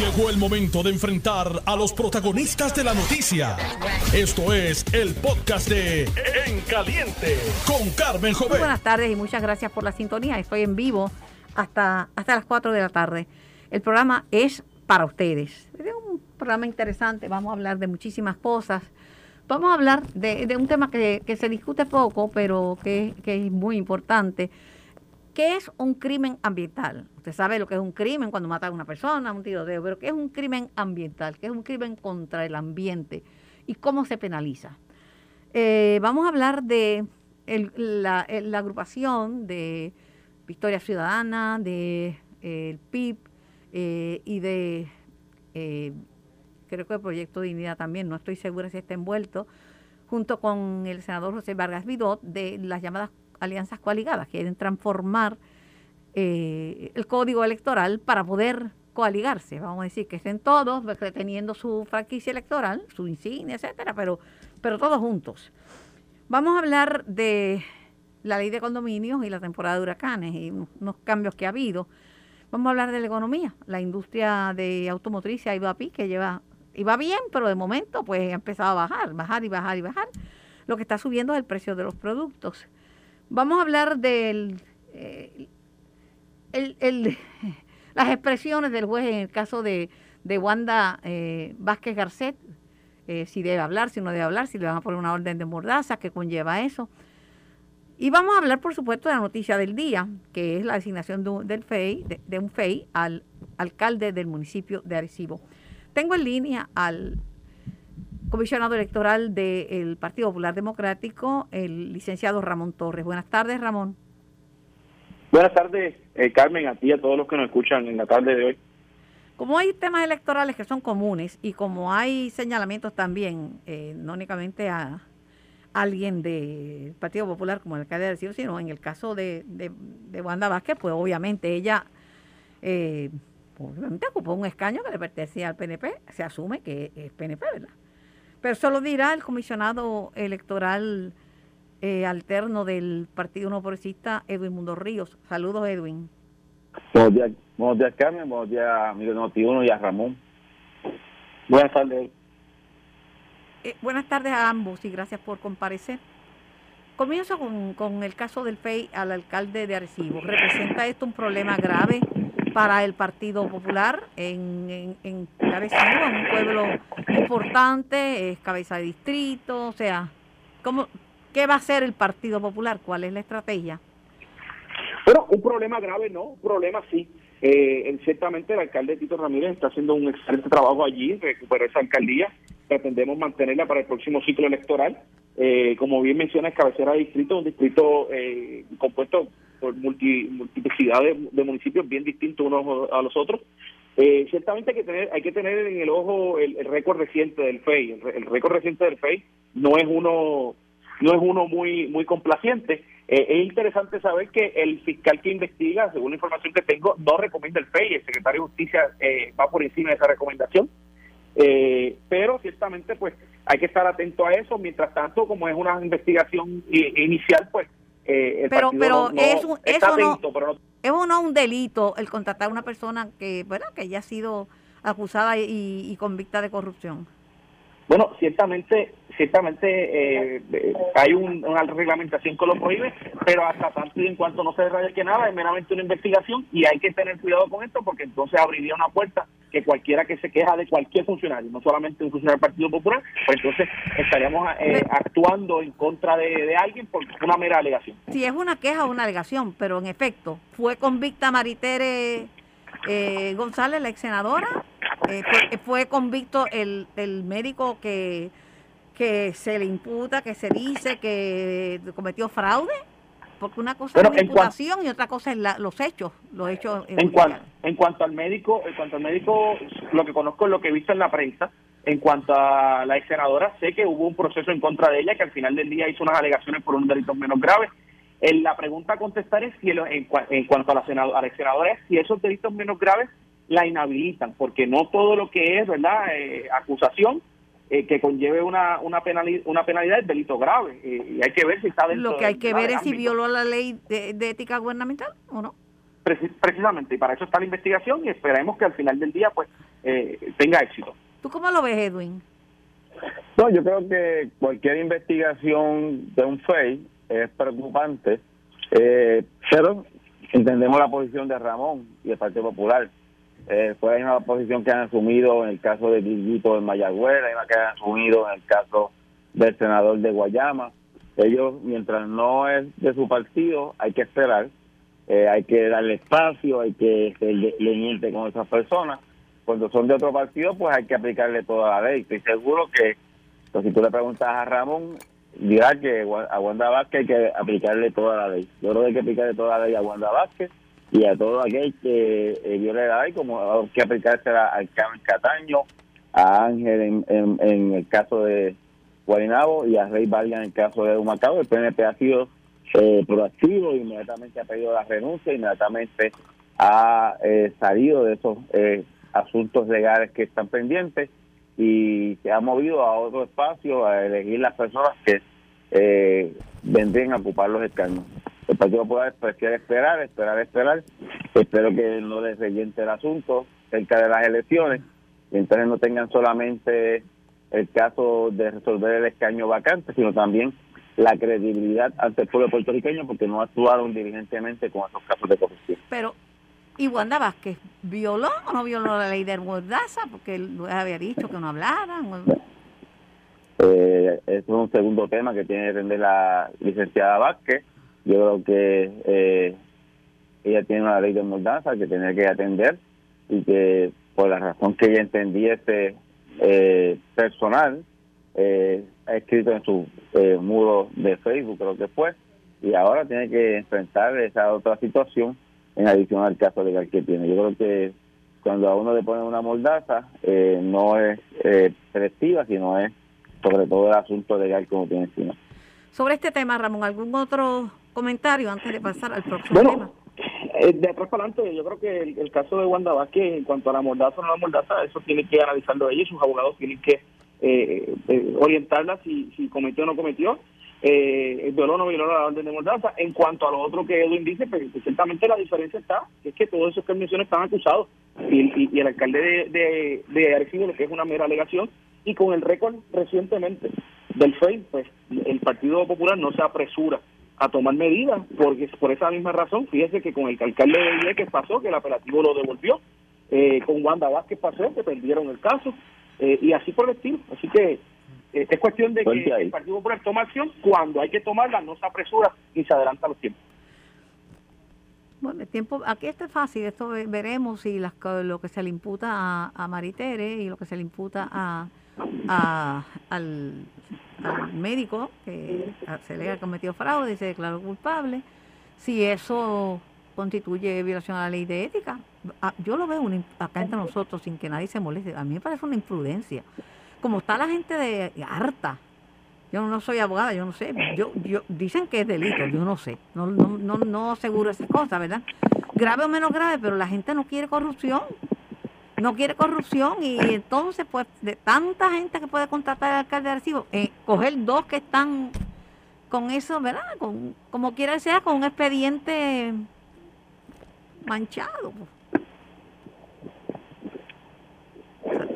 Llegó el momento de enfrentar a los protagonistas de la noticia. Esto es el podcast de En Caliente con Carmen Jovet. Buenas tardes y muchas gracias por la sintonía. Estoy en vivo hasta, hasta las 4 de la tarde. El programa es para ustedes. Es un programa interesante. Vamos a hablar de muchísimas cosas. Vamos a hablar de, de un tema que, que, se discute poco, pero que, que es muy importante ¿Qué es un crimen ambiental? Usted sabe lo que es un crimen cuando mata a una persona, un tiroteo, pero ¿qué es un crimen ambiental? ¿Qué es un crimen contra el ambiente? ¿Y cómo se penaliza? Eh, vamos a hablar de la, agrupación de Victoria Ciudadana, de eh, el PIB eh, y de, creo que el Proyecto Dignidad también, no estoy segura si está envuelto, junto con el senador José Vargas Vidot, de las llamadas alianzas coaligadas, quieren transformar eh, el código electoral para poder coaligarse. Vamos a decir que estén todos reteniendo su franquicia electoral, su insignia, etcétera, pero, pero todos juntos. Vamos a hablar de la ley de condominios y la temporada de huracanes y unos cambios que ha habido. Vamos a hablar de la economía. La industria de automotriz ha ido a pique, lleva, iba bien, pero de momento pues ha empezado a bajar, bajar y bajar y bajar. Lo que está subiendo es el precio de los productos. Vamos a hablar de eh, las expresiones del juez en el caso de, Wanda eh, Vázquez Garcet, eh, si debe hablar, si no debe hablar, si le van a poner una orden de mordaza que conlleva eso. Y vamos a hablar, por supuesto, de la noticia del día, que es la designación de, del FEI, de, un FEI al alcalde del municipio de Arecibo. Tengo en línea al comisionado electoral del Partido Popular Democrático, el licenciado Ramón Torres. Buenas tardes, Ramón. Buenas tardes, eh, Carmen, a ti y a todos los que nos escuchan en la tarde de hoy. Como hay temas electorales que son comunes y como hay señalamientos también, eh, no únicamente a alguien del Partido Popular como el alcalde de Arecibo, sino en el caso de, de, Wanda Vázquez, pues obviamente ella eh, obviamente ocupó un escaño que le pertenecía al PNP, se asume que es PNP, ¿verdad? Pero eso lo dirá el comisionado electoral eh, alterno del Partido No Progresista, Edwin Mundo Ríos. Saludos, Edwin. Buenos días, buenos días Carmen, buenos días, Miguel Notiuno y a Ramón. Buenas tardes. Eh, buenas tardes a ambos y gracias por comparecer. Comienzo con, con el caso del FEI al alcalde de Arecibo. ¿Representa esto un problema grave para el Partido Popular en, en, en un pueblo importante, es cabeza de distrito, o sea, ¿cómo, ¿qué va a hacer el Partido Popular? ¿Cuál es la estrategia? Bueno, un problema grave no, un problema sí. Eh, ciertamente el alcalde Tito Ramírez está haciendo un excelente trabajo allí, recuperó esa alcaldía, pretendemos mantenerla para el próximo ciclo electoral. Eh, como bien menciona, es cabecera de distrito, un distrito eh, compuesto por multiplicidad de, municipios bien distintos unos a los otros. Eh, ciertamente hay que tener hay que tener en el ojo el, récord reciente del FEI. El, récord reciente del FEI no es uno no es uno muy muy complaciente. Eh, es interesante saber que el fiscal que investiga, según la información que tengo, no recomienda el FEI. El secretario de Justicia eh, va por encima de esa recomendación. pero ciertamente pues hay que estar atento a eso. Mientras tanto, como es una investigación inicial, pues eh, pero pero es un, eso no, es uno un delito el contratar a una persona que bueno que ya ha sido acusada y, y convicta de corrupción. Bueno ciertamente ciertamente eh, hay una reglamentación que lo prohíbe, pero hasta tanto y en cuanto no se que nada, es meramente una investigación y hay que tener cuidado con esto porque entonces abriría una puerta que cualquiera que se queja de cualquier funcionario, no solamente un funcionario del Partido Popular, pues entonces estaríamos eh, actuando en contra de, alguien por una mera alegación. Si es una queja o una alegación, pero en efecto, fue convicta Maritere eh, González, la ex senadora, fue, fue, convicto el, el médico que que se le imputa, que se dice que cometió fraude? Porque una cosa es la imputación y otra cosa es los hechos, los hechos. En, cuanto, en cuanto al médico, en cuanto al médico, lo que conozco es lo que he visto en la prensa. En cuanto a la ex senadora, sé que hubo un proceso en contra de ella que al final del día hizo unas alegaciones por un delito menos grave. En la pregunta a contestar es si en, cuanto a la, senadora, a la ex senadora es si esos delitos menos graves la inhabilitan, porque no todo lo que es, ¿verdad?, eh, acusación eh, que conlleve una, una, penalidad, una penalidad es delito grave. Eh, y hay que ver si está dentro Lo que hay que ver es si violó la ley de, ética gubernamental o no. precisamente, y para eso está la investigación y esperemos que al final del día pues eh, tenga éxito. ¿Tú cómo lo ves, Edwin? No, yo creo que cualquier investigación de un FEI es preocupante, eh, pero entendemos la posición de Ramón y el Partido Popular. Eh, fue la misma posición que han asumido en el caso de Guillito de Mayagüez, la misma que han asumido en el caso del senador de Guayama. Ellos, mientras no es de su partido, hay que esperar, eh, hay que darle espacio, hay que ser leniente con esas personas. Cuando son de otro partido, pues hay que aplicarle toda la ley. Estoy seguro que, pues, si tú le preguntas a Ramón, dirá que a Wanda Vázquez hay que aplicarle toda la ley. Yo creo que hay que aplicarle toda la ley a Wanda Vázquez y a todo aquel que eh, viole la ley, como que aplicársela al Carmen Cataño, a Ángel en, en, el caso de Guaynabo y a Rey Vargas en el caso de Humacao. El PNP ha sido eh, proactivo, inmediatamente ha pedido la renuncia, inmediatamente ha eh, salido de esos eh, asuntos legales que están pendientes y se ha movido a otro espacio a elegir las personas que eh, vendrían a ocupar los escaños. El Partido Popular prefiere esperar, esperar, esperar. Espero que no les reyente el asunto cerca de las elecciones y entonces no tengan solamente el caso de resolver el escaño vacante, sino también la credibilidad ante el pueblo puertorriqueño porque no actuaron diligentemente con esos casos de corrupción. Pero ¿Y Wanda Vázquez violó o no violó la ley de Mordaza? Porque él había dicho que no hablaran. Eh, es un segundo tema que tiene que atender la licenciada Vázquez. Yo creo que eh, ella tiene una ley de Mordaza que tiene que atender y que por la razón que ella entendiese eh, personal, eh, ha escrito en su eh, muro de Facebook, creo que fue, y ahora tiene que enfrentar esa otra situación en adición al caso legal que tiene. Yo creo que cuando a uno le ponen una mordaza, eh, no es eh, selectiva, sino es sobre todo el asunto legal como tiene encima. Sobre este tema, Ramón, ¿algún otro comentario antes de pasar al próximo tema? Eh, de atrás para adelante, yo creo que el, caso de Wanda Vázquez, en cuanto a la mordaza o no la mordaza, eso tiene que analizarlo ellos, sus abogados tienen que eh, eh, orientarla si, si cometió o no cometió eh, violó o no violó la orden de mordaza. En cuanto a lo otro que Edwin dice, pues, pues ciertamente la diferencia está, es que todos esos que mencioné están acusados y, y, el alcalde de, de, de Arecibo, lo que es una mera alegación, y con el récord recientemente del FEI, pues el Partido Popular no se apresura a tomar medidas, porque por esa misma razón, fíjese que con el alcalde de Vieques pasó, que el apelativo lo devolvió, eh, con Wanda Vázquez pasó, que perdieron el caso, eh, y así por el estilo. Así que eh, es cuestión de que el Partido Popular toma acción, cuando hay que tomarla no se apresura ni se adelanta los tiempos. Bueno, el tiempo, aquí está fácil, esto veremos si las, lo que se le imputa a, a Maritere y lo que se le imputa a, al, médico que se le ha cometido fraude y se declaró culpable, si eso constituye violación a la ley de ética. Yo lo veo acá entre nosotros sin que nadie se moleste. A mí me parece una imprudencia como está la gente de harta. Yo no soy abogada, yo no sé. Yo, yo dicen que es delito, yo no sé. No, no, no, no aseguro esas cosas, ¿verdad? Grave o menos grave, pero la gente no quiere corrupción. No quiere corrupción y entonces, pues, de tanta gente que puede contratar al alcalde de Arecibo, eh, coger dos que están con eso, ¿verdad? Con, como quiera que sea, con un expediente manchado. Pues.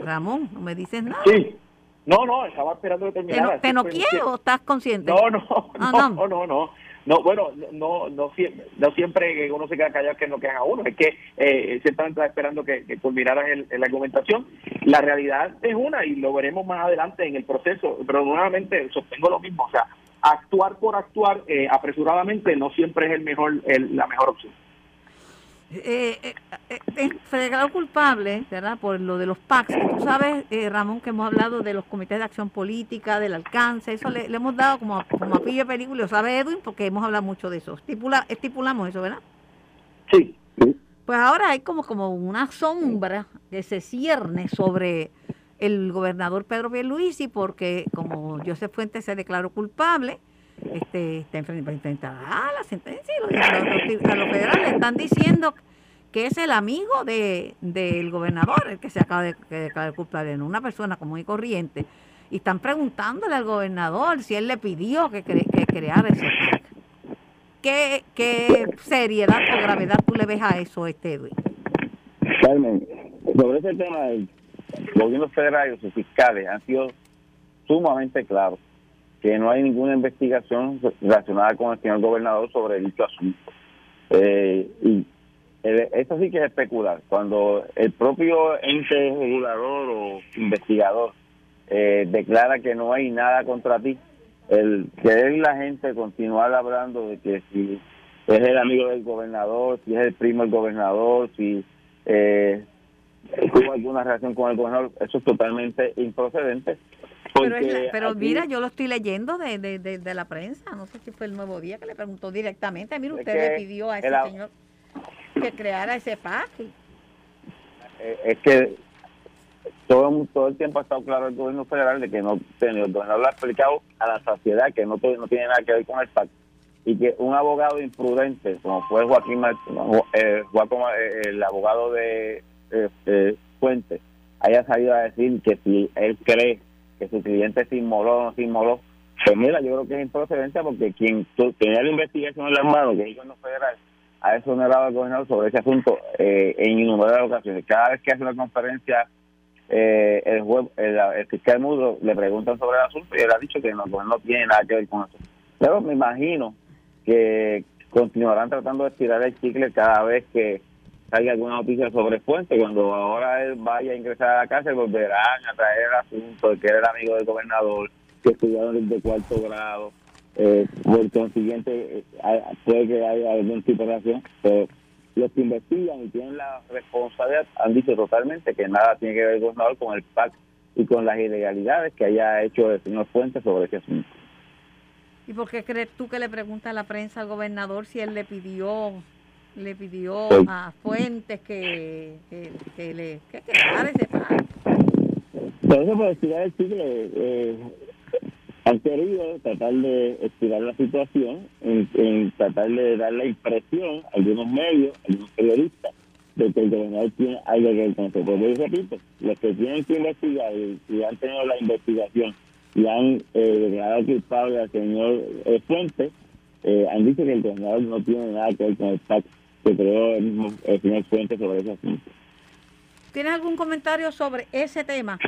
Ramón, no me dices nada. Sí. No, no, estaba esperando que terminara. ¿Te, no, quiero o estás consciente? No, no, ah, no, no, no, no. Bueno, no, no, no siempre uno se queda callado que no quedan a uno. Es que eh, ciertamente está esperando que, que culminaras la argumentación. La realidad es una y lo veremos más adelante en el proceso. Pero nuevamente sostengo lo mismo. O sea, actuar por actuar eh, apresuradamente no siempre es el mejor, el, la mejor opción eh, eh, eh, eh culpable, ¿verdad? Por lo de los PACs. Tú sabes, eh, Ramón, que hemos hablado de los comités de acción política, del alcance, eso le, hemos dado como, como a pillo de película, lo sabe Edwin, porque hemos hablado mucho de eso. Estipula, estipulamos eso, ¿verdad? Sí. Pues ahora hay como, como una sombra que se cierne sobre el gobernador Pedro Pierluisi, porque como Joseph Fuentes se declaró culpable, este, está enfrentar a la sentencia y los, a los federales están diciendo que es el amigo de, del gobernador el que se acaba de, declarar culpable, una persona común y corriente. Y están preguntándole al gobernador si él le pidió que, que creara ese qué, qué seriedad o gravedad tú le ves a eso, este Edwin? Sobre ese tema del gobierno federal y sus fiscales han sido sumamente claros que no hay ninguna investigación relacionada con el señor gobernador sobre dicho asunto. Eh, y esto sí que es especular. Cuando el propio ente regulador o investigador eh, declara que no hay nada contra ti, el querer la gente continuar hablando de que si es el amigo del gobernador, si es el primo del gobernador, si eh, tuvo alguna relación con el gobernador, eso es totalmente improcedente. Pero, pero mira, yo lo estoy leyendo de, de, de, la prensa, no sé si fue el nuevo día que le preguntó directamente, mira, usted le pidió a ese señor que creara ese PAC. Eh, es que todo, todo el tiempo ha estado claro el gobierno federal de que no, el gobernador lo ha explicado a la sociedad que no, no tiene nada que ver con el PAC y que un abogado imprudente como fue Joaquín eh, eh, el abogado de eh, Fuentes haya salido a decir que si él cree que su cliente se inmoló o no se inmoló pues mira yo creo que es improcedente porque quien tenía la investigación en las manos que es el federal ha exonerado al gobernador sobre ese asunto eh, en innumerables ocasiones. Cada vez que hace una conferencia, eh, el, juez, el, fiscal Mudo le preguntan sobre el asunto y él ha dicho que no, no tiene nada que ver con eso. Pero me imagino que continuarán tratando de estirar el chicle cada vez que salga alguna noticia sobre Fuente. Cuando ahora él vaya a ingresar a la cárcel, volverán a traer el asunto de que era el amigo del gobernador, que estudiaron desde cuarto grado eh, por consiguiente eh, puede que haya algún tipo de relación, pero los que investigan y tienen la responsabilidad han dicho totalmente que nada tiene que ver el gobernador con el PAC y con las ilegalidades que haya hecho el señor Fuentes sobre ese asunto. ¿Y por qué crees tú que le pregunta a la prensa al gobernador si él le pidió le pidió a Fuentes que, que, le que, que ese PAC? Por eso, por estirar el eh, han querido tratar de estirar la situación, en, tratar de dar la impresión a algunos medios, a algunos periodistas, de que el gobernador tiene algo que ver con esto. Pero yo repito, los que tienen que investigar y, han tenido la investigación y han eh, declarado culpable al señor eh, Fuentes, eh, han dicho que el gobernador no tiene nada que ver con el pacto que creó el, mismo, el sobre ese asunto. ¿Tienes algún comentario sobre ese tema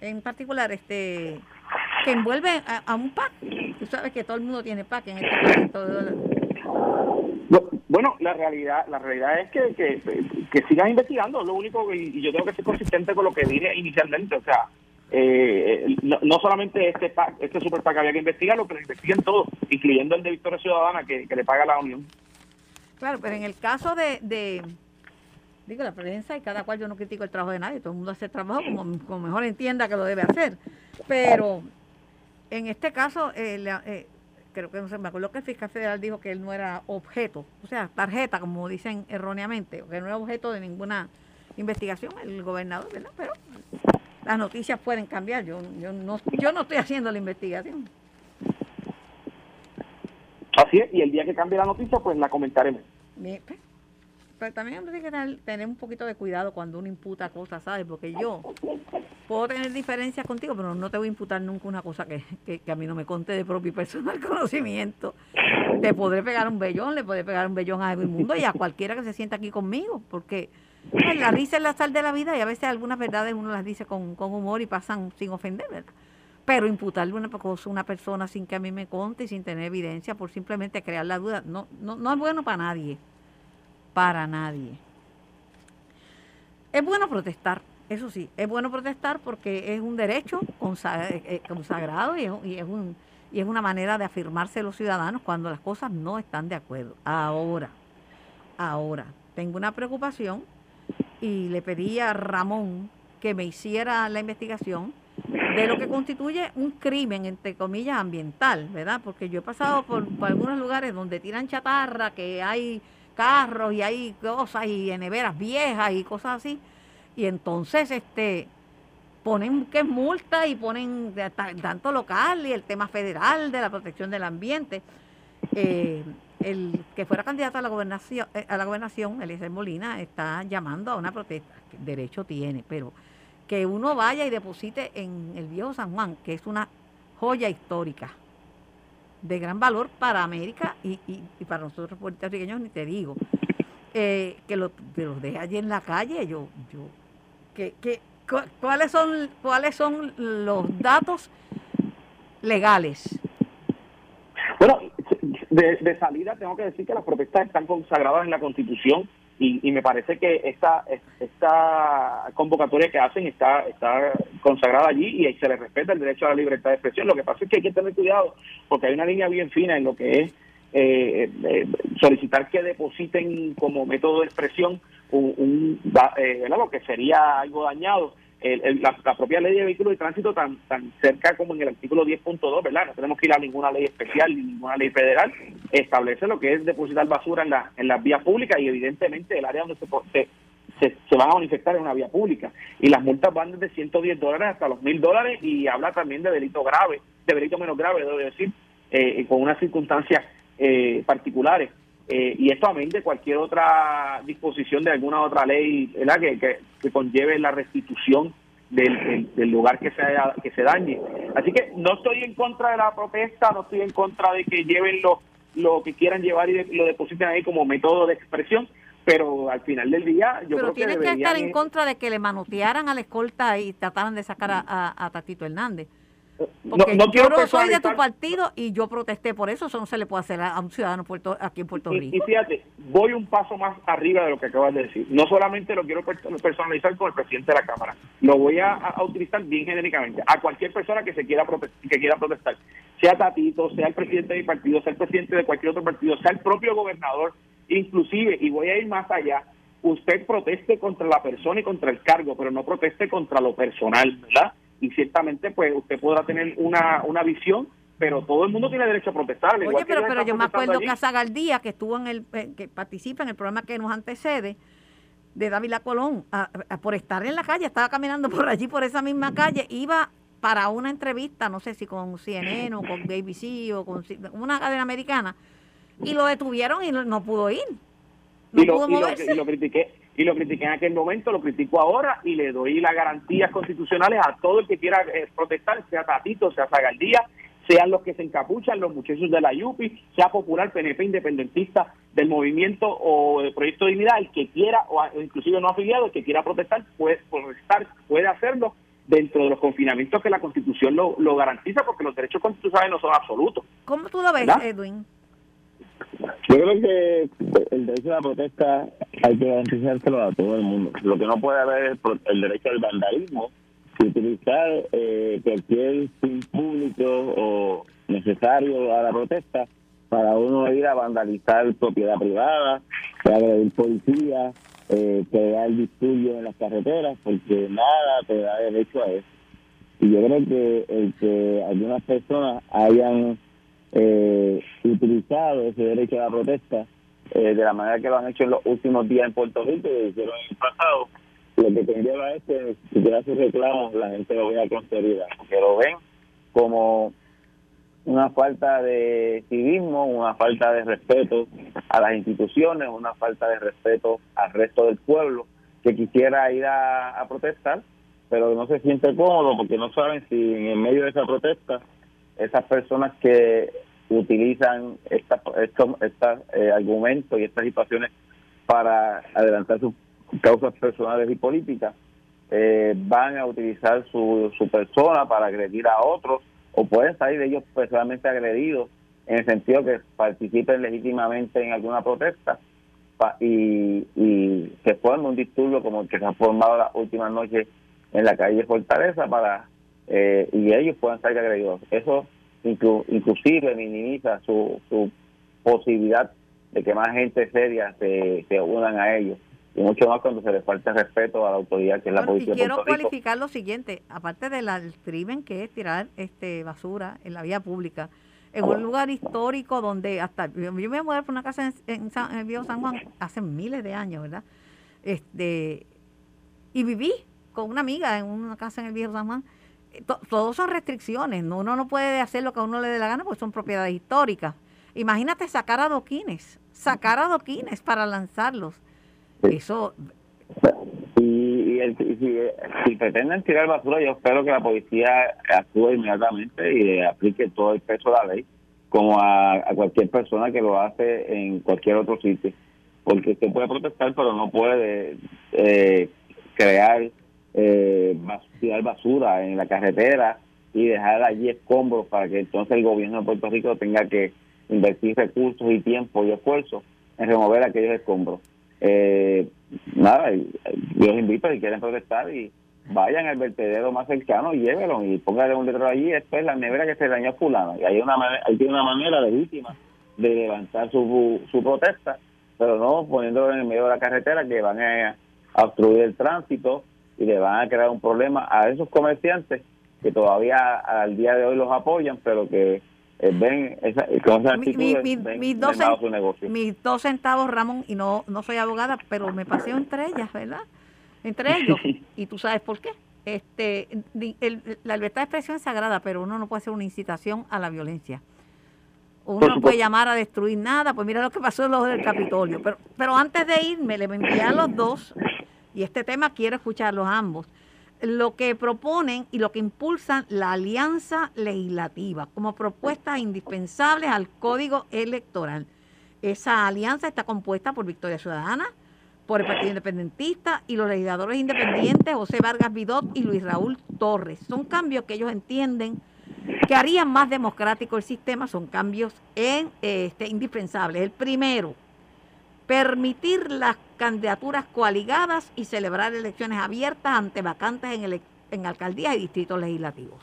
en particular, este que envuelve a, un PAC. Tú sabes que todo el mundo tiene PAC en este país. Bueno, la realidad la realidad es que, que, que sigan investigando. Lo único, y yo tengo que ser consistente con lo que dije inicialmente. O sea, eh, no, solamente este PAC, este super PAC había que investigarlo, pero investiguen todo, incluyendo el de Victoria Ciudadana que, le paga la Unión. Claro, pero en el caso de, de digo, la prensa y cada cual yo no critico el trabajo de nadie, todo el mundo hace el trabajo como, como mejor entienda que lo debe hacer. Pero en este caso, eh, eh, creo que no sé, me acuerdo que el fiscal federal dijo que él no era objeto, o sea, tarjeta, como dicen erróneamente, que no era objeto de ninguna investigación, el gobernador, ¿verdad? Pero las noticias pueden cambiar, yo, yo, no, yo no estoy haciendo la investigación. Así es, y el día que cambie la noticia, pues la comentaremos. Bien, pues, pero también hay que tener, un poquito de cuidado cuando uno imputa cosas, ¿sabes? Porque yo puedo tener diferencias contigo, pero no te voy a imputar nunca una cosa que, a mí no me conte de propio y personal conocimiento. Te podré pegar un bellón, le podré pegar un bellón a el mundo y a cualquiera que se sienta aquí conmigo, porque la risa es la sal de la vida y a veces algunas verdades uno las dice con, humor y pasan sin ofender, ¿verdad? Pero imputarle una cosa a una persona sin que a mí me conte y sin tener evidencia por simplemente crear la duda, no, no, no es bueno para nadie para nadie. Es bueno protestar, eso sí, es bueno protestar porque es un derecho eh, eh, consagrado y es, un, y es una manera de afirmarse los ciudadanos cuando las cosas no están de acuerdo. Ahora, ahora, tengo una preocupación y le pedí a Ramón que me hiciera la investigación de lo que constituye un crimen, entre comillas, ambiental, ¿verdad? Porque yo he pasado por, algunos lugares donde tiran chatarra, que hay carros y hay cosas y neveras viejas y cosas así. Y entonces este ponen que es multa y ponen tanto local y el tema federal de la protección del ambiente. Eh, el que fuera candidato a la gobernación, eh, a la gobernación, Molina, está llamando a una protesta, derecho tiene, pero que uno vaya y deposite en el viejo San Juan, que es una joya histórica, de gran valor para América y, para nosotros puertorriqueños, ni te digo. Eh, que, lo, los deje allí en la calle, yo, yo, que, que, ¿cuáles son, cuáles son los datos legales? Bueno, de, de salida tengo que decir que las protestas están consagradas en la Constitución y, me parece que esta, esta convocatoria que hacen está, está consagrada allí y se le respeta el derecho a la libertad de expresión. Lo que pasa es que hay que tener cuidado porque hay una línea bien fina en lo que es eh, eh, solicitar que depositen como método de expresión un, un eh, lo que sería algo dañado la, propia ley de vehículos de tránsito tan tan cerca como en el artículo 10.2, ¿verdad? No tenemos que ir a ninguna ley especial ni ninguna ley federal, establece lo que es depositar basura en, la, en las vías públicas y evidentemente el área donde se, se, se, van a manifestar es una vía pública. Y las multas van desde 110 dólares hasta los 1000 dólares y habla también de delito grave, de delito menos grave, debo decir, eh, con unas circunstancias eh, particulares. Eh, y esto amén de cualquier otra disposición de alguna otra ley ¿verdad? Que, que, conlleve la restitución del, del, lugar que se, que se dañe. Así que no estoy en contra de la protesta, no estoy en contra de que lleven lo, lo que quieran llevar y lo depositen ahí como método de expresión, pero al final del día yo creo que tienen que estar en contra de que le manotearan a la escolta y trataran de sacar a, a Tatito Hernández no, yo no soy de tu partido y yo protesté por eso, eso no se le puede hacer a, un ciudadano puerto, aquí en Puerto Rico. Y, fíjate, voy un paso más arriba de lo que acabas de decir. No solamente lo quiero personalizar con el presidente de la Cámara, lo voy a, utilizar bien genéricamente a cualquier persona que se quiera que quiera protestar, sea Tatito, sea el presidente de mi partido, sea el presidente de cualquier otro partido, sea el propio gobernador, inclusive, y voy a ir más allá, usted proteste contra la persona y contra el cargo, pero no proteste contra lo personal, ¿verdad? Y ciertamente pues usted podrá tener una, una visión pero todo el mundo tiene derecho a protestar. Oye, pero, pero yo me acuerdo que Galdía, que estuvo en el, eh, que participa en el programa que nos antecede, de Dávila Colón, por estar en la calle, estaba caminando por allí, por esa misma calle, iba para una entrevista, no sé si con CNN o con BBC o con una cadena americana, y lo detuvieron y no, pudo ir. No pudo moverse. y lo critiqué y lo critiqué en aquel momento, lo critico ahora y le doy las garantías constitucionales a todo el que quiera eh, protestar, sea Tatito, sea Zagaldía, sean los que se encapuchan, los muchachos de la YUPI, sea popular, PNP, independentista del movimiento o del proyecto de dignidad, el que quiera, o inclusive no afiliado, el que quiera protestar, puede protestar, puede hacerlo dentro de los confinamientos que la Constitución lo, lo garantiza, porque los derechos constitucionales no son absolutos. ¿Cómo tú lo ves, Edwin? Yo creo que el derecho a la protesta hay que garantizárselo a todo el mundo. Lo que no puede haber es el derecho al vandalismo y utilizar eh, cualquier fin público o necesario a la protesta para uno ir a vandalizar propiedad privada, agredir policía, eh, crear disturbios en las carreteras, porque nada te da derecho a eso. Y yo creo que el que algunas personas hayan eh, utilizado ese derecho a la protesta eh, de la manera que lo han hecho en los últimos días en Puerto Rico lo en el pasado, lo que conlleva es que si quiera sus reclamos la gente lo vea con seriedad, que lo ven como una falta de civismo, una falta de respeto a las instituciones, una falta de respeto al resto del pueblo que quisiera ir a, a protestar, pero no se siente cómodo porque no saben si en medio de esa protesta esas personas que utilizan esta, estos, eh, argumentos y estas situaciones para adelantar sus causas personales y políticas, eh, van a utilizar su, su persona para agredir a otros o pueden salir ellos personalmente agredidos en el sentido que participen legítimamente en alguna protesta y, y se forme un disturbio como el que se ha formado las últimas noches en la calle Fortaleza para eh, y ellos puedan salir agredidos. Eso inclusive minimiza su, su posibilidad de que más gente seria se, se unan a ellos y mucho más cuando se les falta respeto a la autoridad que es la policía. Y quiero cualificar lo siguiente, aparte del crimen que es tirar este basura en la vía pública, en un lugar histórico donde hasta yo, me voy a mudar por una casa en, el viejo San Juan hace miles de años, ¿verdad? Este y viví con una amiga en una casa en el viejo San Juan todos son restricciones, ¿no? uno no puede hacer lo que a uno le dé la gana porque son propiedades históricas. Imagínate sacar adoquines, sacar adoquines para lanzarlos. Eso... Y, si, pretenden tirar basura, yo espero que la policía actúe inmediatamente y aplique todo el peso de la ley como a, cualquier persona que lo hace en cualquier otro sitio. Porque usted puede protestar, pero no puede eh, crear, eh, tirar basura en la carretera y dejar allí escombros para que entonces el gobierno de Puerto Rico tenga que invertir recursos y tiempo y esfuerzo en remover aquellos escombros. Eh, nada, yo los invito si quieren protestar y vayan al vertedero más cercano y llévelo y pónganle un letrero allí, es la nevera que se dañó fulano. Y hay una hay una manera legítima de levantar su, su protesta, pero no poniéndolo en el medio de la carretera que van a, obstruir el tránsito y le van a crear un problema a esos comerciantes que todavía al día de hoy los apoyan, pero que eh, ven esa, con esa mis, dos mis dos centavos, Ramón, y no, no soy abogada, pero me paseo entre ellas, ¿verdad? entre ellos. y tú sabes por qué. Este, la libertad de expresión es sagrada, pero uno no puede hacer una incitación a la violencia. Uno no puede llamar a destruir nada, pues mira lo que pasó en los del Capitolio. Pero, pero antes de irme, le envié a los dos, y este tema quiero escucharlos ambos, lo que proponen y lo que impulsan la alianza legislativa como propuestas indispensables al código electoral. Esa alianza está compuesta por Victoria Ciudadana, por el Partido Independentista y los legisladores independientes José Vargas Vidot y Luis Raúl Torres. Son cambios que ellos entienden que harían más democrático el sistema, son cambios en, este, indispensables. El primero, permitir las candidaturas coaligadas y celebrar elecciones abiertas ante vacantes en, en alcaldías y distritos legislativos.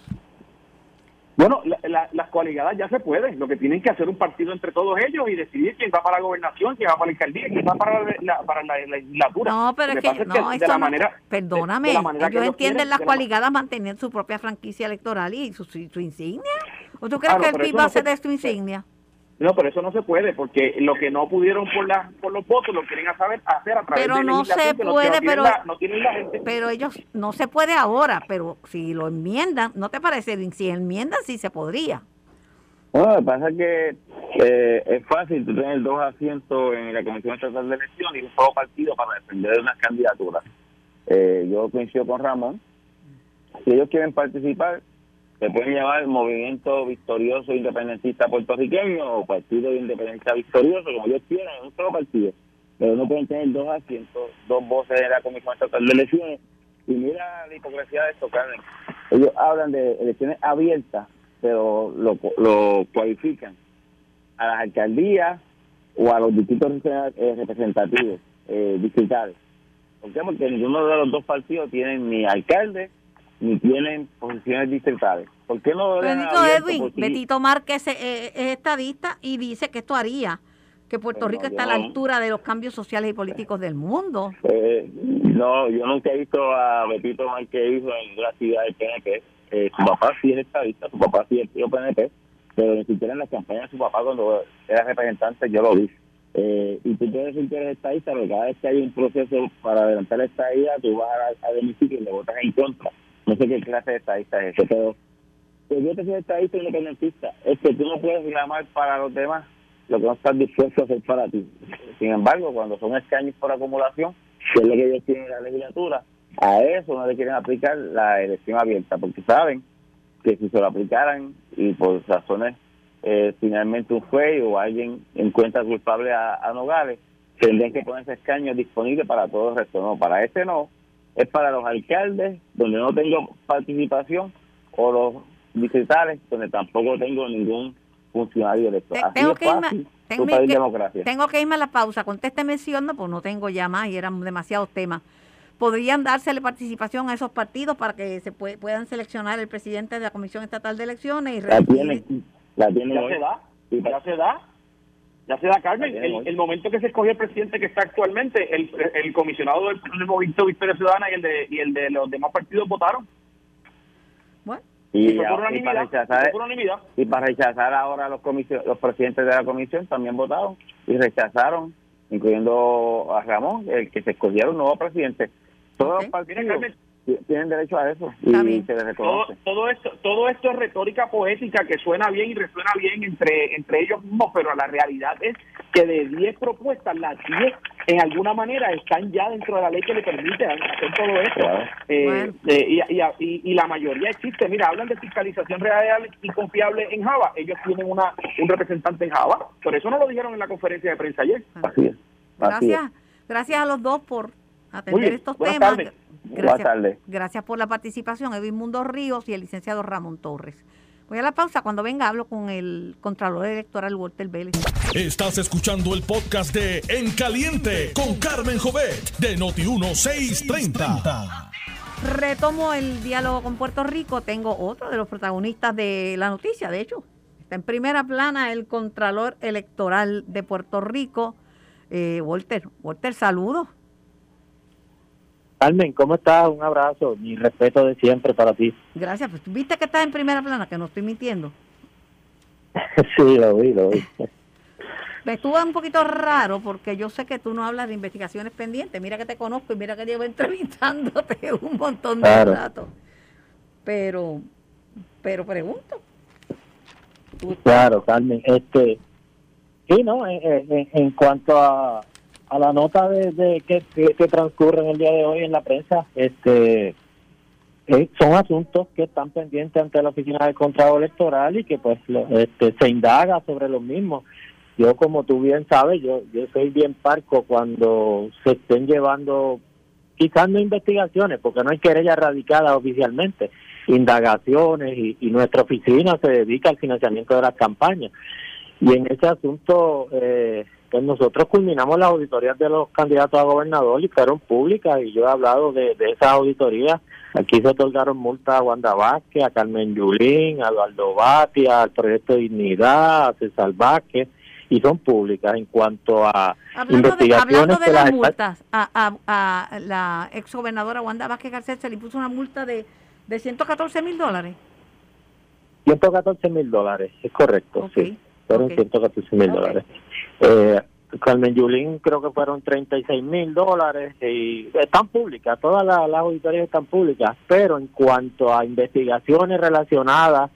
Bueno, las coaligadas ya se pueden. Lo que tienen que hacer un partido entre todos ellos y decidir quién va para la gobernación, quién va para la alcaldía, quién va para la, para la legislatura. No, pero es que, no, esto manera, perdóname, ellos entienden las coaligadas mantener su propia franquicia electoral y su, su, insignia. ¿O tú crees que el PIB va a hacer de su insignia? No, pero eso no se puede, porque lo que no pudieron por la, por los votos lo quieren hacer, hacer a través pero de no se puede, pero, no tienen la gente. pero ellos no se puede ahora, pero si lo enmiendan, ¿no te parece? Si enmiendan, sí se podría. Bueno, lo que pasa es que eh, es fácil tener dos asientos en la Comisión Estatal de Elecciones y un solo partido para defender unas candidaturas. Eh, yo coincido con Ramón. Si ellos quieren participar, se puede llamar Movimiento Victorioso Independentista Puertorriqueño o Partido de Independencia Victorioso, como ellos quieran, es un solo partido. Pero no pueden tener dos asientos, dos voces en la Comisión Estatal de Elecciones. Y mira la hipocresía de esto, Carmen. Ellos hablan de elecciones abiertas, pero lo, lo cualifican a las alcaldías o a los distritos eh, representativos eh, distritales. ¿Por qué? Porque ninguno de los dos partidos tienen ni alcalde ni tienen posiciones distritales. ¿Por qué no Bendito Edwin, Betito Márquez es, estadista y dice que esto haría que Puerto Rico está a la altura de los cambios sociales y políticos del mundo. Eh, no, yo nunca he visto a Betito Márquez hijo en la ciudad del PNP. Eh, su papá sí es estadista, su papá sí es PNP, pero ni siquiera en las campañas de su papá cuando era representante yo lo vi. Eh, y tú puedes decir que eres estadista, pero cada vez que hay un proceso para adelantar esta idea, tú vas a, a y le votas en contra no sé qué clase de estadista es ese, pero que yo te soy estadista independentista es que tú no puedes reclamar para los demás lo que no estás dispuesto a hacer para ti. Sin embargo, cuando son escaños por acumulación, que es lo que ellos tienen en la legislatura, a eso no le quieren aplicar la elección abierta, porque saben que si se lo aplicaran y por razones eh, finalmente un juez o alguien encuentra culpable a, a Nogales, tendrían que ponerse escaños disponibles para todo el resto. No, para este no, es para los alcaldes, donde no tengo participación, o los distritales, donde tampoco tengo ningún funcionario electoral. Tengo, que irme, tengo que irme a la pausa. Contésteme menciono, pues no tengo ya más y eran demasiados temas. ¿Podrían dársele participación a esos partidos para que se puedan seleccionar el presidente de la Comisión Estatal de Elecciones? y La tienen, la tienen ¿Ya se da? ¿Ya se da? Ya se da, Carmen, el, momento que se escogió el presidente que está actualmente, el, el comisionado del, Movimiento Victoria Ciudadana y el, de, y el de los demás partidos votaron. Bueno. Y, para rechazar, y para rechazar ahora los los presidentes de la comisión también votaron y rechazaron, incluyendo a Ramón, el que se escogiera un nuevo presidente. Todos los partidos tienen derecho a eso y se les reconoce. Todo, esto, todo esto es retórica poética que suena bien y resuena bien entre, entre ellos mismos, pero la realidad es que de 10 propuestas, las 10 en alguna manera están ya dentro de la ley que le permite hacer todo esto. Eh, eh, y, y, la mayoría existe. Mira, hablan de fiscalización real y confiable en Java. Ellos tienen una un representante en Java. Por eso no lo dijeron en la conferencia de prensa ayer. Así es. Gracias. Gracias a los dos por atender estos temas. Gracias, gracias por la participación, Edwin Mundo Ríos y el licenciado Ramón Torres. Voy a la pausa. Cuando venga hablo con el Contralor Electoral Walter Vélez. Estás escuchando el podcast de En Caliente con Carmen Jovet de Noti1630. Retomo el diálogo con Puerto Rico. Tengo otro de los protagonistas de la noticia. De hecho, está en primera plana el Contralor Electoral de Puerto Rico. Eh, Walter, Walter, saludos. Carmen, ¿cómo estás? Un abrazo, mi respeto de siempre para ti. Gracias, pues viste que estás en primera plana, que no estoy mintiendo. sí, lo vi, lo vi. Me estuvo un poquito raro porque yo sé que tú no hablas de investigaciones pendientes. Mira que te conozco y mira que llevo entrevistándote un montón de rato. Pero, pero pregunto. Claro, Carmen. Este, sí, no. en cuanto a, a la nota de, que, que, transcurre en el día de hoy en la prensa, este eh, son asuntos que están pendientes ante la oficina del contrato electoral y que pues este, se indaga sobre los mismos. Yo, como tú bien sabes, yo, yo soy bien parco cuando se estén llevando, quizás no investigaciones, porque no hay querella radicada oficialmente, indagaciones y, y nuestra oficina se dedica al financiamiento de las campañas. Y en ese asunto, eh, pues nosotros culminamos las auditorías de los candidatos a gobernador y fueron públicas y yo he hablado de, de esas auditorías. Aquí se otorgaron multas a Wanda Vázquez, a Carmen Yulín, a Eduardo Batia, al Proyecto de Dignidad, a César Vázquez y son públicas en cuanto a investigaciones. De, las multas, a, a, la exgobernadora Wanda Vázquez Garcés se le puso una multa de, de 114 mil dólares. 114 mil dólares, es correcto, sí. Fueron 114 mil dólares. Eh, Carmen Yulín creo que fueron 36 mil dólares y están públicas, todas las, auditorías están públicas, pero en cuanto a investigaciones relacionadas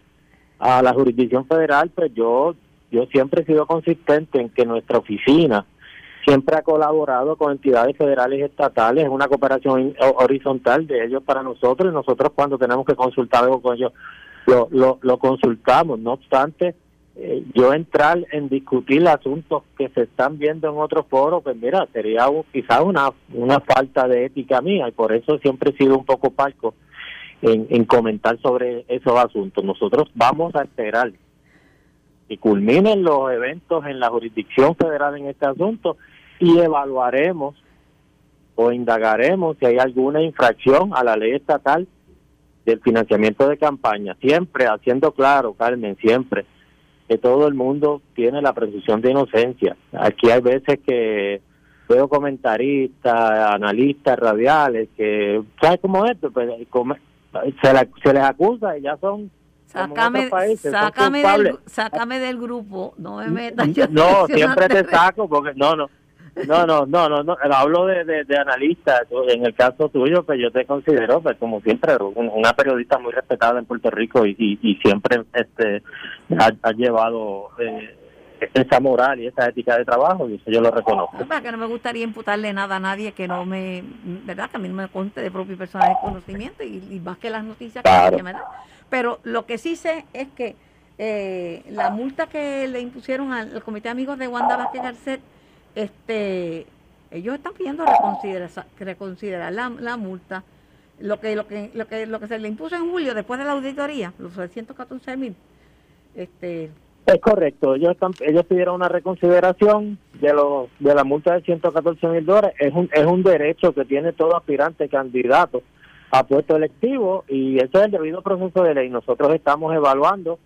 a la jurisdicción federal, pues yo, yo siempre he sido consistente en que nuestra oficina siempre ha colaborado con entidades federales y estatales, es una cooperación horizontal de ellos para nosotros y nosotros cuando tenemos que consultar algo con ellos lo, lo, lo consultamos, no obstante eh, yo entrar en discutir asuntos que se están viendo en otros foros, pues mira, sería quizás una, una falta de ética mía y por eso siempre he sido un poco parco en, en comentar sobre esos asuntos. Nosotros vamos a esperar que culminen los eventos en la jurisdicción federal en este asunto y evaluaremos o indagaremos si hay alguna infracción a la ley estatal del financiamiento de campaña, siempre haciendo claro, Carmen, siempre que todo el mundo tiene la presunción de inocencia. Aquí hay veces que veo comentaristas, analistas radiales que, ¿sabes cómo es? Pues, se, se les acusa y ya son Sácame, sácame, del, sácame del grupo, no me metas. No, siempre te saco porque no, no. No, no, no, no, no. hablo de, de, analista. En el caso tuyo, pues yo te considero, pues como siempre, una periodista muy respetada en Puerto Rico y, y, siempre este ha, llevado eh, esa moral y esa ética de trabajo y eso yo lo reconozco. que no me gustaría imputarle nada a nadie que no me, ¿verdad? Que a mí no me conte de propio personal conocimiento y, más que las noticias que me da. Pero lo que sí sé es que eh, la multa que le impusieron al, Comité de Amigos de Wanda Vázquez Garcet este ellos están pidiendo reconsiderar, reconsiderar la, la, multa. Lo que lo que lo que lo que se le impuso en julio después de la auditoría los 114 mil este es correcto ellos están, ellos pidieron una reconsideración de los de la multa de 114 mil dólares. Es un es un derecho que tiene todo aspirante candidato a puesto electivo y eso es el debido proceso de ley. Nosotros estamos evaluando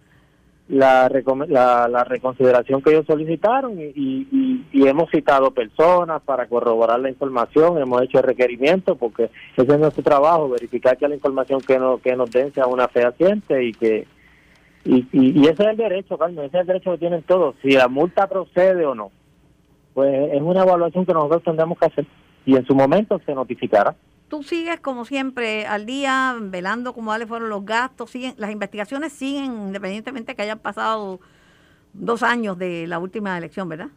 la, la, reconsideración que ellos solicitaron y, y, hemos citado personas para corroborar la información, hemos hecho requerimientos porque ese es nuestro trabajo, verificar que la información que, no, que nos den sea una fehaciente y que y, y, ese es el derecho, Carmen, ese es el derecho que tienen todos, si la multa procede o no, pues es una evaluación que nosotros tendremos que hacer y en su momento se notificará. Tú sigues como siempre al día, velando cómo fueron los gastos, siguen, las investigaciones siguen independientemente que hayan pasado dos años de la última elección, ¿verdad?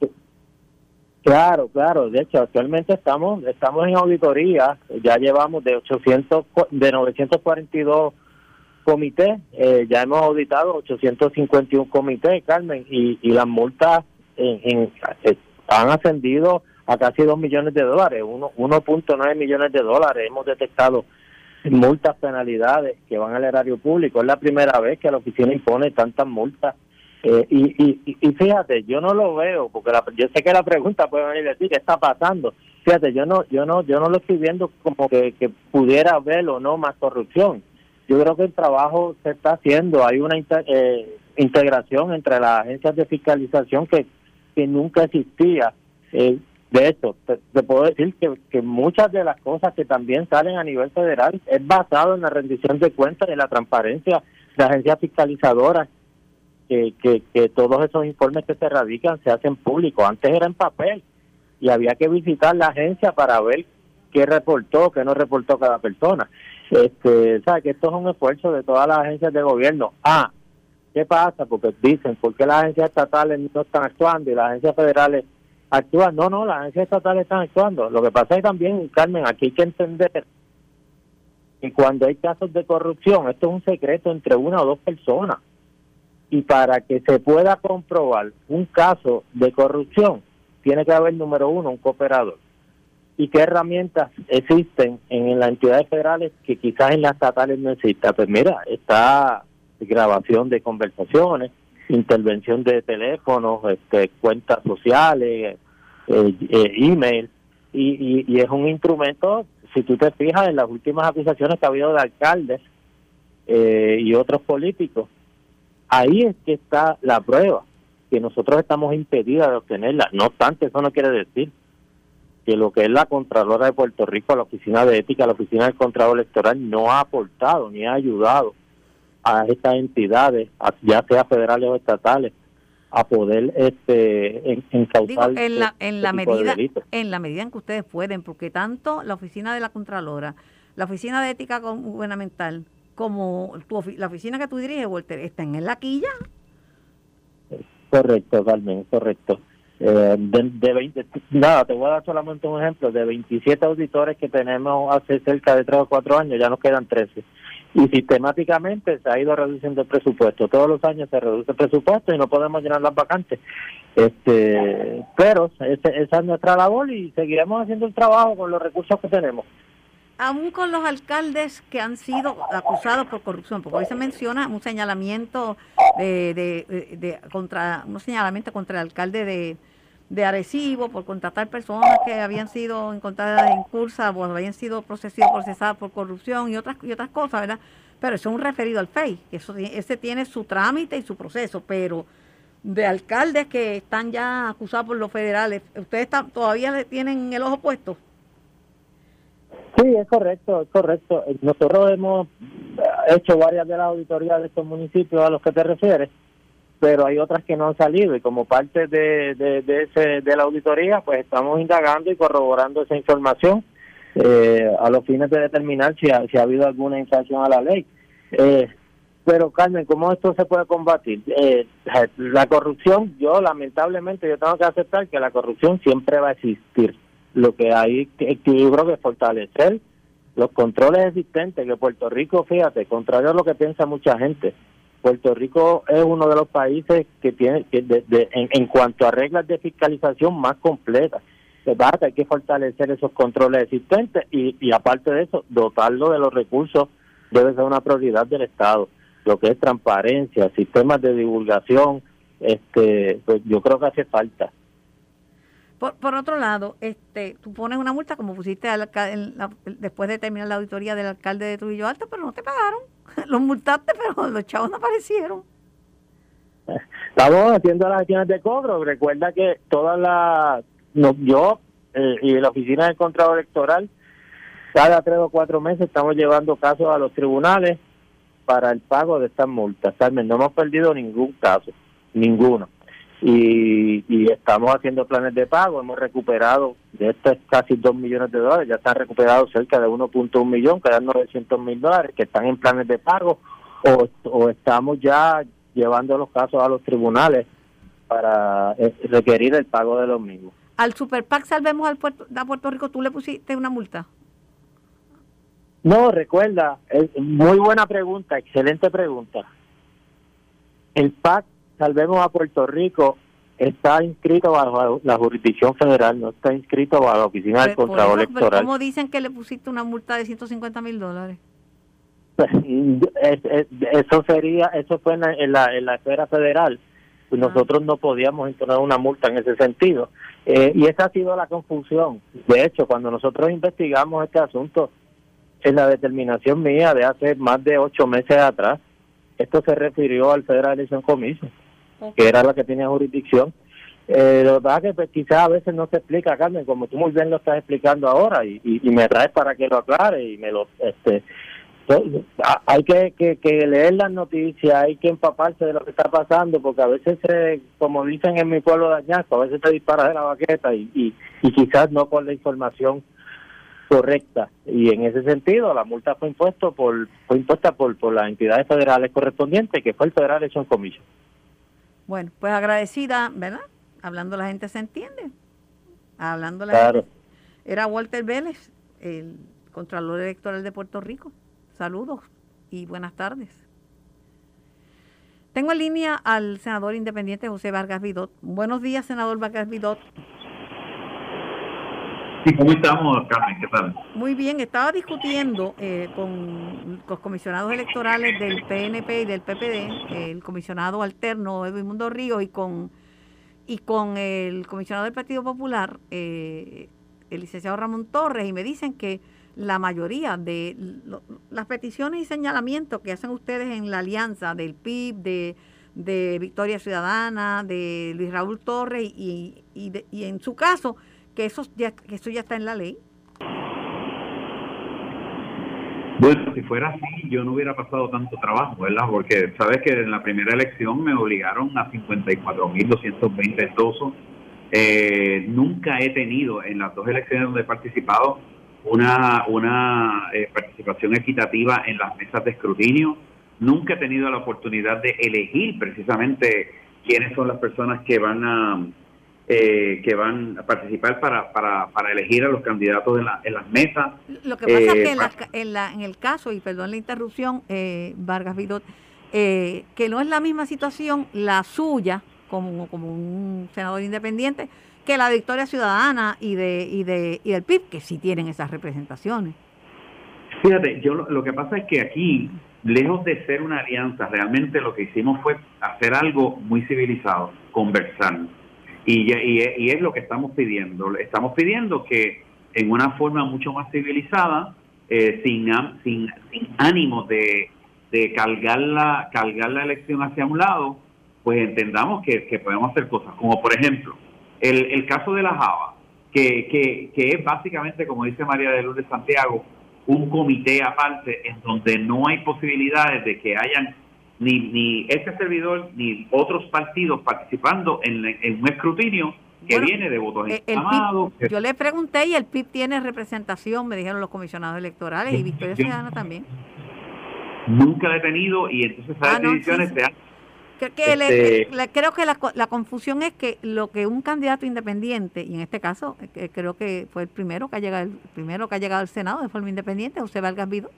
Claro, claro. De hecho, actualmente estamos estamos en auditoría. Ya llevamos de 800 de 942 comités. Eh, ya hemos auditado 851 comités, Carmen, y, y las multas en, eh, han ascendido a casi 2 millones de dólares, 1.9 millones de dólares. Hemos detectado multas, penalidades que van al erario público. Es la primera vez que la oficina impone tantas multas eh, y, y, fíjate, yo no lo veo, porque yo sé que la pregunta puede venir a decir, ¿qué está pasando? Fíjate, yo no, yo no, yo no lo estoy viendo como que, pudiera haber o no más corrupción. Yo creo que el trabajo se está haciendo, hay una eh, integración entre las agencias de fiscalización que, que nunca existía. Eh, de hecho, te, puedo decir que, muchas de las cosas que también salen a nivel federal es basado en la rendición de cuentas y la transparencia de agencias fiscalizadoras que, que, todos esos informes que se radican se hacen públicos. Antes era en papel y había que visitar la agencia para ver qué reportó, qué no reportó cada persona. Este, ¿sabes? Que esto es un esfuerzo de todas las agencias de gobierno. Ah, ¿qué pasa? Porque dicen, ¿por qué las agencias estatales no están actuando y las agencias federales actúan? No, no, las agencias estatales están actuando. Lo que pasa es también, Carmen, aquí hay que entender que cuando hay casos de corrupción, esto es un secreto entre una o dos personas y para que se pueda comprobar un caso de corrupción, tiene que haber, número uno, un cooperador. ¿Y qué herramientas existen en las entidades federales que quizás en las estatales no exista? Pues mira, está grabación de conversaciones, intervención de teléfonos, este, cuentas sociales, eh, eh, email, y, y, es un instrumento, si tú te fijas en las últimas acusaciones que ha habido de alcaldes eh, y otros políticos, Ahí es que está la prueba, que nosotros estamos impedidos de obtenerla. No obstante, eso no quiere decir que lo que es la Contralora de Puerto Rico, la Oficina de Ética, la Oficina del Contralor Electoral, no ha aportado ni ha ayudado a estas entidades, ya sea federales o estatales, a poder este en, encauzar en la, en la este medida en la medida en que ustedes pueden porque tanto la oficina de la contralora la oficina de ética gubernamental como la oficina que tú diriges, Walter, están en la quilla. Correcto, Carmen, correcto. Eh, de, 20, nada, te voy a dar solamente un ejemplo. De 27 auditores que tenemos hace cerca de 3 o 4 años, ya nos quedan 13. Y sistemáticamente se ha ido reduciendo el presupuesto. Todos los años se reduce el presupuesto y no podemos llenar las vacantes. este Pero esa es nuestra labor y seguiremos haciendo el trabajo con los recursos que tenemos aún con los alcaldes que han sido acusados por corrupción, porque hoy se menciona un señalamiento de, contra un señalamiento contra el alcalde de, de Arecibo por contratar personas que habían sido encontradas en cursa o habían sido procesadas, procesadas por corrupción y otras y otras cosas, ¿verdad? Pero eso es un referido al FEI, que eso ese tiene su trámite y su proceso, pero de alcaldes que están ya acusados por los federales, ¿ustedes todavía le tienen el ojo puesto? Sí, es correcto, es correcto. Nosotros hemos hecho varias de las auditorías de estos municipios a los que te refieres, pero hay otras que no han salido y como parte de, de, ese, de la auditoría, pues estamos indagando y corroborando esa información eh, a los fines de determinar si ha, si ha habido alguna infracción a la ley. Eh, pero Carmen, ¿cómo esto se puede combatir? Eh, la corrupción, yo lamentablemente yo tengo que aceptar que la corrupción siempre va a existir lo que hay que, yo que fortalecer los controles existentes que Puerto Rico, fíjate, contrario a lo que piensa mucha gente, Puerto Rico es uno de los países que tiene, que en, cuanto a reglas de fiscalización más completas. Hay que fortalecer esos controles existentes y, y aparte de eso, dotarlo de los recursos debe ser una prioridad del Estado. Lo que es transparencia, sistemas de divulgación, este, pues yo creo que hace falta. Por, por otro lado, este, tú pones una multa como pusiste al, después de terminar la auditoría del alcalde de Trujillo Alto, pero no te pagaron. Los multaste, pero los chavos no aparecieron. Estamos haciendo las acciones de cobro. Recuerda que todas las. No, yo eh, y la oficina del Contralor Electoral, cada tres o cuatro meses estamos llevando casos a los tribunales para el pago de estas multas. Carmen, no hemos perdido ningún caso, ninguno. Y, y estamos haciendo planes de pago. Hemos recuperado de estos casi 2 millones de dólares, ya están recuperados cerca de 1.1 millón, quedan 900 mil dólares que están en planes de pago o, o estamos ya llevando los casos a los tribunales para eh, requerir el pago de los mismos. ¿Al Super PAC Salvemos al Puerto, a Puerto Rico tú le pusiste una multa? No, recuerda, es muy buena pregunta, excelente pregunta. El PAC Salvemos a Puerto Rico está inscrito bajo la jurisdicción federal, no está inscrito bajo la oficina del Contralor Electoral. ¿Cómo dicen que le pusiste una multa de 150 mil dólares? Pues, eso sería, eso fue en la, en la, esfera federal. Pues ah. nosotros no podíamos imponer una multa en ese sentido. Eh, y esa ha sido la confusión. De hecho, cuando nosotros investigamos este asunto, en la determinación mía de hace más de ocho meses atrás, esto se refirió al Federal Election Commission que era la que tenía jurisdicción. Eh, lo que que pues, quizás a veces no se explica, Carmen, como tú muy bien lo estás explicando ahora, y, y, me traes para que lo aclare y me lo... este hay que, que, leer las noticias, hay que empaparse de lo que está pasando, porque a veces, como dicen en mi pueblo de Añasco, a veces te disparas de la baqueta y, y, quizás no con la información correcta. Y en ese sentido la multa fue impuesto por fue impuesta por por las entidades federales correspondientes que fue el Federal Election Commission bueno, pues agradecida, ¿verdad? Hablando la gente se entiende. Hablando la gente. Era Walter Vélez, el Contralor Electoral de Puerto Rico. Saludos y buenas tardes. Tengo en línea al senador independiente José Vargas Vidot. Buenos días, senador Vargas Vidot. ¿Cómo estamos, Carmen? ¿Qué tal? Muy bien, estaba discutiendo eh, con los comisionados electorales del PNP y del PPD, el comisionado alterno Edwin Mundo Ríos y con, y con el comisionado del Partido Popular, eh, el licenciado Ramón Torres, y me dicen que la mayoría de las peticiones y señalamientos que hacen ustedes en la alianza del PIB, de, de Victoria Ciudadana, de Luis Raúl Torres y, y en su caso, que eso ya, que eso ya está en la ley? Bueno, si fuera así, yo no hubiera pasado tanto trabajo, ¿verdad? Porque sabes que en la primera elección me obligaron a 54.220 endosos. Eh, nunca he tenido en las dos elecciones donde he participado una, una eh, participación equitativa en las mesas de escrutinio. Nunca he tenido la oportunidad de elegir precisamente quiénes son las personas que van a eh, que van a participar para, para, para elegir a los candidatos en, la, en las mesas. Lo que pasa es que eh, en, la, en, el caso, y perdón la interrupción, eh, Vargas Vidot, que no es la misma situación la suya como, como un senador independiente que la Victoria Ciudadana y de y de y del PIB, que sí tienen esas representaciones. Fíjate, yo lo, lo que pasa es que aquí, lejos de ser una alianza, realmente lo que hicimos fue hacer algo muy civilizado, conversar y, es lo que estamos pidiendo. Estamos pidiendo que en una forma mucho más civilizada, eh, sin, sin, ánimo de, de cargar, la, cargar la elección hacia un lado, pues entendamos que, podemos hacer cosas. Como por ejemplo, el, el caso de la Java, que, que, que es básicamente, como dice María de Lourdes Santiago, un comité aparte en donde no hay posibilidades de que hayan ni, ni este servidor ni otros partidos participando en, un escrutinio que viene de votos eh, yo le pregunté y el PIB tiene representación, me dijeron los comisionados electorales y Victoria Ciudadana también. Nunca he tenido y entonces esas ah, decisiones se han este creo que la, la, confusión es que lo que un candidato independiente, y en este caso eh, creo que fue el primero que ha llegado, el primero que ha llegado al Senado de forma independiente, José Vargas Vido,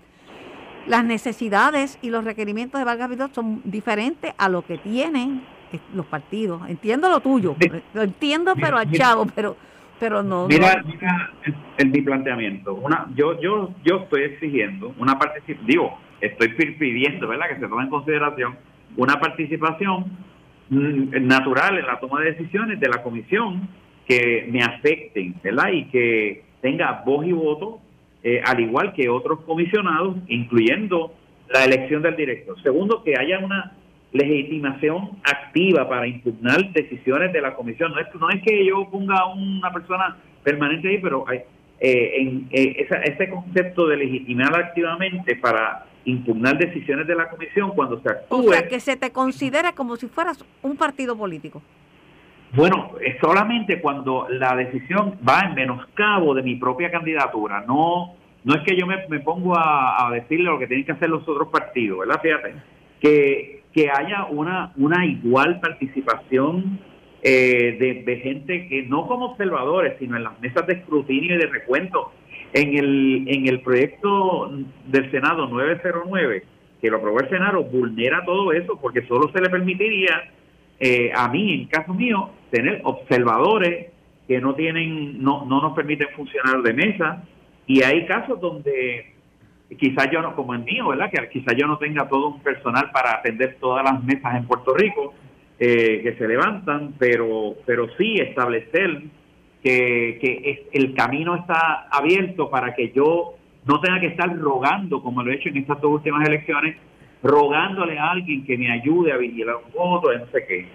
las necesidades y los requerimientos de Vargas Vidot son diferentes a lo que tienen los partidos. Entiendo lo tuyo, lo entiendo pero al chavo, pero pero no. Mira, el, mi planteamiento. Una, yo yo yo estoy exigiendo una participación, digo, estoy pidiendo, ¿verdad? Que se tome en consideración una participación mm, natural en la toma de decisiones de la comisión que me afecten, ¿verdad? Y que tenga voz y voto eh, al igual que otros comisionados, incluyendo la elección del director. Segundo, que haya una legitimación activa para impugnar decisiones de la comisión. No es, no es que yo ponga una persona permanente ahí, pero hay, eh, en, eh, ese concepto de legitimar activamente para impugnar decisiones de la comisión cuando se actúe. O sea, que se te considera como si fueras un partido político. Bueno, solamente cuando la decisión va en menoscabo de mi propia candidatura. No, no es que yo me, pongo a, decirle lo que tienen que hacer los otros partidos, ¿verdad? Fíjate, que, que haya una, una igual participación eh, de, de, gente que no como observadores, sino en las mesas de escrutinio y de recuento. En el, en el proyecto del Senado 909, que lo aprobó el Senado, vulnera todo eso porque solo se le permitiría eh, a mí, en caso mío, tener observadores que no tienen, no, no nos permiten funcionar de mesa. Y hay casos donde quizás yo no, como en mío, ¿verdad? Que quizás yo no tenga todo un personal para atender todas las mesas en Puerto Rico eh, que se levantan, pero, pero sí establecer que, que el camino está abierto para que yo no tenga que estar rogando, como lo he hecho en estas dos últimas elecciones, rogándole a alguien que me ayude a vigilar un voto, no sé qué.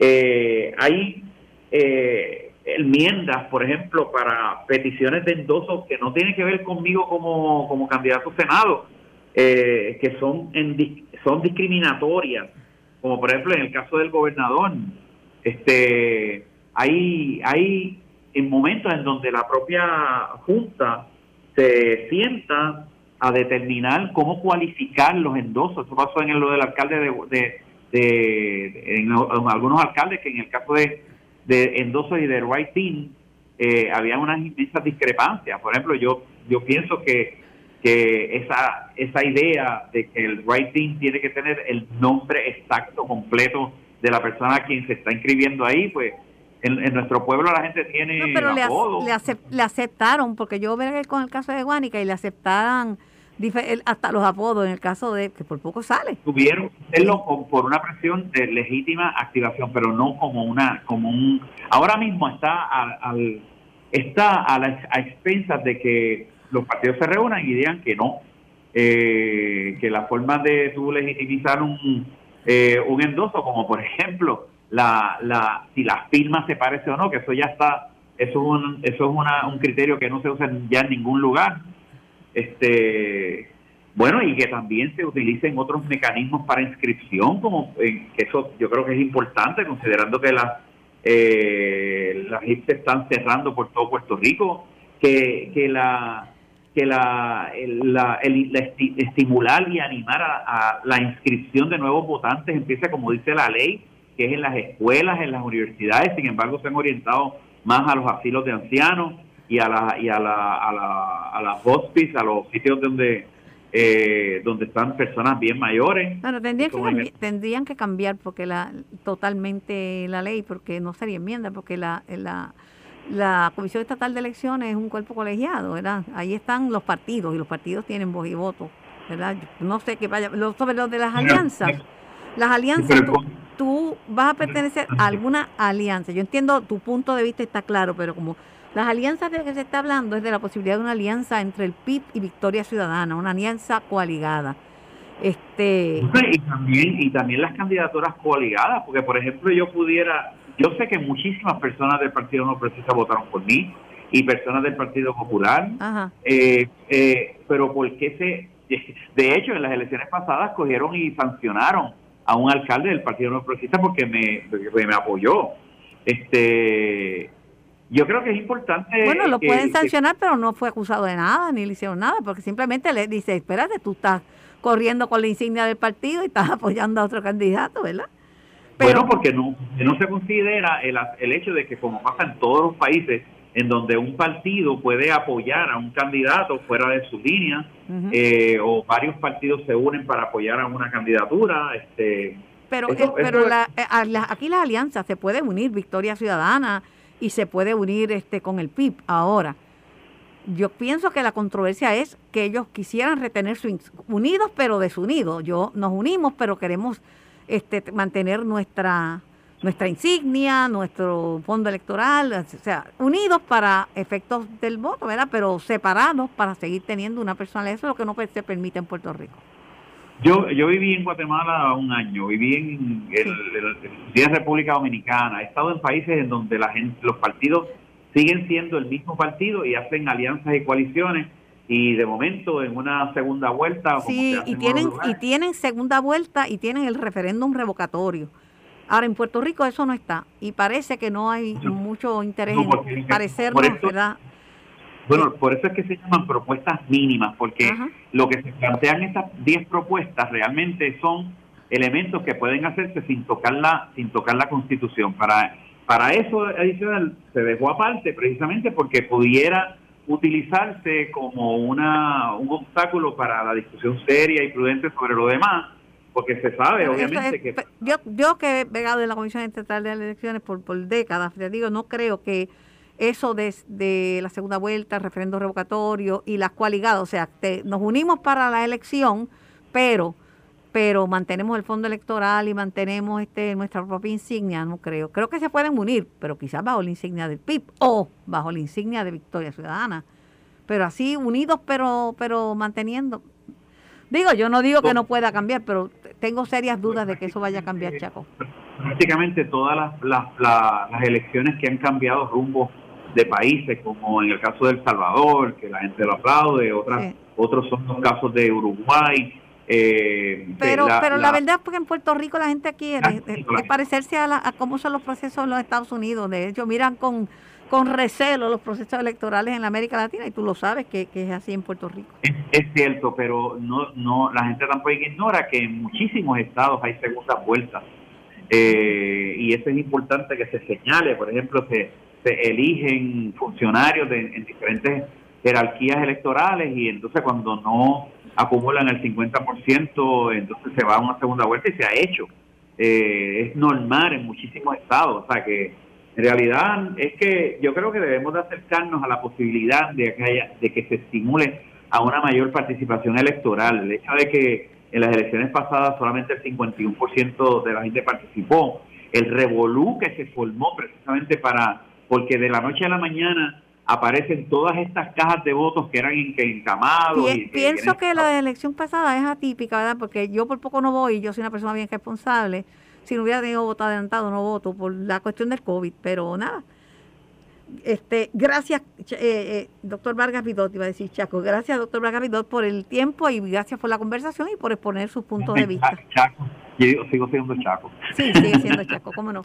Eh, hay eh, enmiendas, por ejemplo, para peticiones de endoso que no tienen que ver conmigo como, como candidato Senado, eh, que son, en, son discriminatorias, como por ejemplo en el caso del gobernador. Este, hay, hay en momentos en donde la propia Junta se sienta a determinar cómo cualificar los endosos. Eso pasó en lo del alcalde de, de, en, algunos alcaldes que en el caso de, de endosos y de right team eh, había unas inmensas discrepancias. Por ejemplo, yo yo pienso que, que esa esa idea de que el right team tiene que tener el nombre exacto, completo de la persona a quien se está inscribiendo ahí, pues en, nuestro pueblo la gente tiene no, pero le, le, aceptaron, porque yo veo con el caso de Guánica y le aceptaron hasta los apodos en el caso de que por poco sale. Tuvieron hacerlo por una presión de legítima activación, pero no como una como un ahora mismo está al, está a las a expensas de que los partidos se reúnan y digan que no, eh, que la forma de tú legitimizar un eh, un endoso, como por ejemplo la, la si la firma se parece o no, que eso ya está eso es un, eso es una, un criterio que no se usa ya en ningún lugar este bueno y que también se utilicen otros mecanismos para inscripción como eh, que eso yo creo que es importante considerando que las eh, las se están cerrando por todo Puerto Rico que, que la que la, la, estimular y animar a, la inscripción de nuevos votantes empieza como dice la ley que es en las escuelas en las universidades sin embargo se han orientado más a los asilos de ancianos y a la y a la a la, a la hospice, a los sitios donde eh, donde están personas bien mayores. Bueno, tendrían que, tendrían que cambiar porque la totalmente la ley, porque no sería enmienda, porque la, la, la Comisión Estatal de Elecciones es un cuerpo colegiado, ¿verdad? Ahí están los partidos y los partidos tienen voz y voto, ¿verdad? No sé qué vaya, sobre lo de las alianzas. Las alianzas, tú, tú vas a pertenecer a alguna alianza. Yo entiendo tu punto de vista está claro, pero como las alianzas de las que se está hablando es de la posibilidad de una alianza entre el PIB y Victoria Ciudadana, una alianza coaligada. Este... Y también, y también las candidaturas coaligadas, porque por ejemplo yo pudiera, yo sé que muchísimas personas del Partido No Precisa votaron por mí y personas del Partido Popular, eh, eh, pero ¿por qué se...? De hecho, en las elecciones pasadas cogieron y sancionaron a un alcalde del Partido No Progresista porque me, porque me apoyó. Este yo creo que es importante. Bueno, lo pueden sancionar, pero no fue acusado de nada, ni le hicieron nada, porque simplemente le dice: espérate, tú estás corriendo con la insignia del partido y estás apoyando a otro candidato, ¿verdad? Pero, bueno, porque no, no se considera el, el hecho de que, como pasa en todos los países, en donde un partido puede apoyar a un candidato fuera de su línea, eh, o varios partidos se unen para apoyar a una candidatura. este Pero, pero eh, aquí las alianzas se puede unir, Victoria Ciudadana, y se puede unir este con el PIB. Ahora, yo pienso que la controversia es que ellos quisieran retener su unidos pero desunidos. Yo nos unimos pero queremos este mantener nuestra nuestra insignia, nuestro fondo electoral, o sea, unidos para efectos del voto, ¿verdad? Pero separados para seguir teniendo una personalidad. Eso es lo que no se permite en Puerto Rico. Yo, yo viví en Guatemala un año, viví en, el, República Dominicana, he estado en países en donde la gente, los partidos siguen siendo el mismo partido y hacen alianzas y coaliciones y de momento en una segunda vuelta sí y tienen y tienen segunda vuelta y tienen el referéndum revocatorio. Ahora, en Puerto Rico eso no está y parece que no hay mucho interés en parecernos, ¿verdad? Bueno, por eso es que se llaman propuestas mínimas, porque lo que se plantean estas 10 propuestas realmente son elementos que pueden hacerse sin tocar la, sin tocar la Constitución. Para, para eso adicional se dejó aparte precisamente porque pudiera utilizarse como una, un obstáculo para la discusión seria y prudente sobre lo demás, porque se sabe, obviamente, que... Yo, yo que he pegado en la Comisión Estatal de Elecciones por, por décadas, te digo, no creo que eso de, la segunda vuelta, el referendo revocatorio y las cualigadas, o sea, nos unimos para la elección, pero pero mantenemos el fondo electoral y mantenemos este nuestra propia insignia, no creo. Creo que se pueden unir, pero quizás bajo la insignia del PIB o bajo la insignia de Victoria Ciudadana. Pero así unidos, pero pero manteniendo. Digo, yo no digo que no pueda cambiar, pero tengo serias dudas de que eso vaya a cambiar, Chaco. Prácticamente todas las, las, las elecciones que han cambiado rumbo de países, como en el caso de El Salvador, que la gente lo aplaude, otras, otros son los casos de Uruguay. Eh, pero la, pero la, verdad es que en Puerto Rico la gente quiere ah, parecerse a, cómo son los procesos en los Estados Unidos. De hecho, miran con, con recelo los procesos electorales en la América Latina y tú lo sabes que, es así en Puerto Rico. Es, cierto, pero no no la gente tampoco ignora que en muchísimos estados hay segundas vueltas. Eh, y eso es importante que se señale. Por ejemplo, se se eligen funcionarios de, en diferentes jerarquías electorales y entonces cuando no acumulan el 50%, entonces se va a una segunda vuelta y se ha hecho. Eh, es normal en muchísimos estados, o sea que en realidad es que yo creo que debemos de acercarnos a la posibilidad de que, haya, de que se estimule a una mayor participación electoral. El hecho de que en las elecciones pasadas solamente el 51% de la gente participó, el revolú que se formó precisamente para porque de la noche a la mañana aparecen todas estas cajas de votos que eran encamados. y pienso que la elección pasada es atípica, ¿verdad? Porque yo por poco no voy, yo soy una persona bien responsable. Si no hubiera tenido voto adelantado, no voto por la cuestión del COVID, pero nada. Este, gracias, eh, eh, doctor Vargas Vidot, iba a decir Chaco, gracias, doctor Vargas Vidot, por el tiempo y gracias por la conversación y por exponer sus puntos de vista. Chaco, yo sigo siendo Chaco. Sí, sigue siendo Chaco, cómo no.